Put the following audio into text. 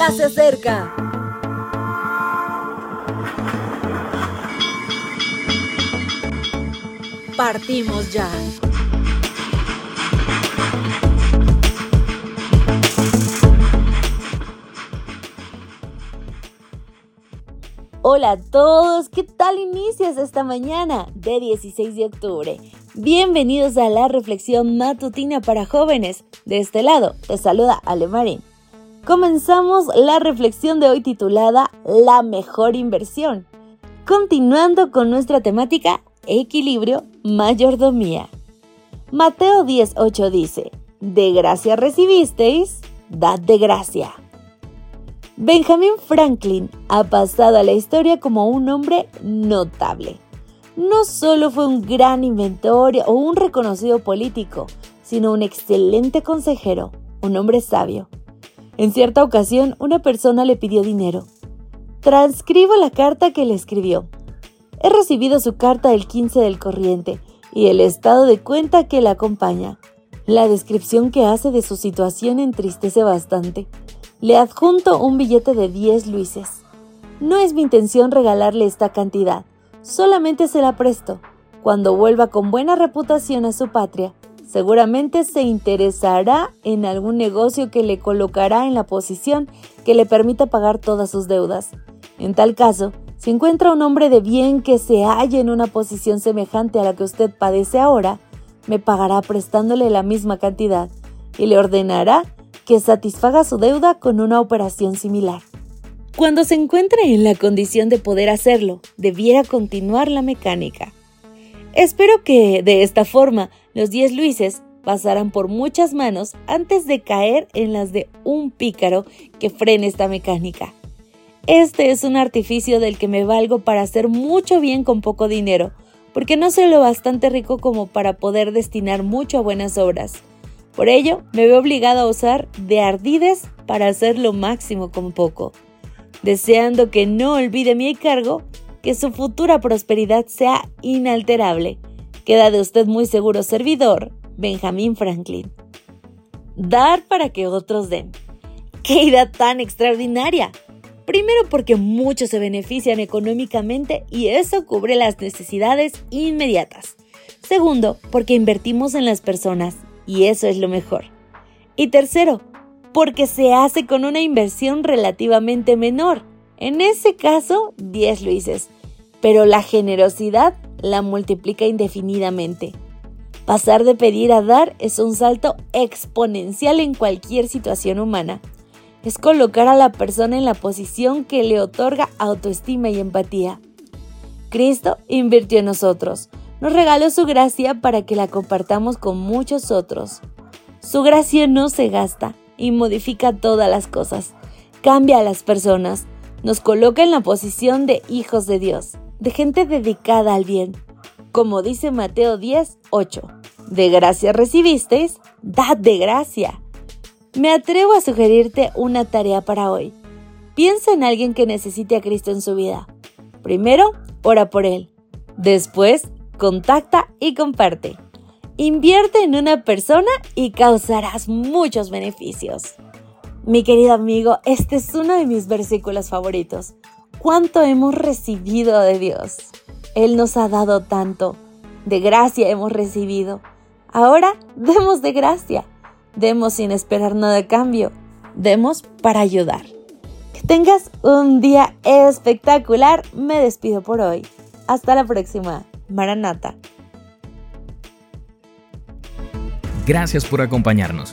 ya se acerca. Partimos ya. Hola a todos, ¿qué tal inicias esta mañana de 16 de octubre? Bienvenidos a la reflexión matutina para jóvenes. De este lado, te saluda Ale Marín. Comenzamos la reflexión de hoy titulada La mejor inversión. Continuando con nuestra temática Equilibrio, mayordomía. Mateo 10:8 dice, De gracia recibisteis, dad de gracia. Benjamin Franklin ha pasado a la historia como un hombre notable. No solo fue un gran inventor o un reconocido político, sino un excelente consejero, un hombre sabio. En cierta ocasión, una persona le pidió dinero. Transcribo la carta que le escribió. He recibido su carta el 15 del corriente y el estado de cuenta que la acompaña. La descripción que hace de su situación entristece bastante. Le adjunto un billete de 10 luises. No es mi intención regalarle esta cantidad, solamente se la presto. Cuando vuelva con buena reputación a su patria, seguramente se interesará en algún negocio que le colocará en la posición que le permita pagar todas sus deudas. En tal caso, si encuentra un hombre de bien que se halle en una posición semejante a la que usted padece ahora, me pagará prestándole la misma cantidad y le ordenará que satisfaga su deuda con una operación similar. Cuando se encuentre en la condición de poder hacerlo, debiera continuar la mecánica. Espero que, de esta forma, los 10 Luises pasaran por muchas manos antes de caer en las de un pícaro que frene esta mecánica. Este es un artificio del que me valgo para hacer mucho bien con poco dinero, porque no soy lo bastante rico como para poder destinar mucho a buenas obras. Por ello, me veo obligado a usar de ardides para hacer lo máximo con poco, deseando que no olvide mi encargo, que su futura prosperidad sea inalterable. Queda de usted muy seguro servidor, Benjamin Franklin. Dar para que otros den. ¡Qué idea tan extraordinaria! Primero porque muchos se benefician económicamente y eso cubre las necesidades inmediatas. Segundo, porque invertimos en las personas y eso es lo mejor. Y tercero, porque se hace con una inversión relativamente menor, en ese caso 10 luises, pero la generosidad la multiplica indefinidamente. Pasar de pedir a dar es un salto exponencial en cualquier situación humana. Es colocar a la persona en la posición que le otorga autoestima y empatía. Cristo invirtió en nosotros, nos regaló su gracia para que la compartamos con muchos otros. Su gracia no se gasta y modifica todas las cosas, cambia a las personas, nos coloca en la posición de hijos de Dios, de gente dedicada al bien. Como dice Mateo 10, 8, de gracia recibisteis, dad de gracia. Me atrevo a sugerirte una tarea para hoy. Piensa en alguien que necesite a Cristo en su vida. Primero, ora por él. Después, contacta y comparte. Invierte en una persona y causarás muchos beneficios. Mi querido amigo, este es uno de mis versículos favoritos. ¿Cuánto hemos recibido de Dios? Él nos ha dado tanto. De gracia hemos recibido. Ahora demos de gracia. Demos sin esperar nada de cambio. Demos para ayudar. Que tengas un día espectacular. Me despido por hoy. Hasta la próxima. Maranata. Gracias por acompañarnos.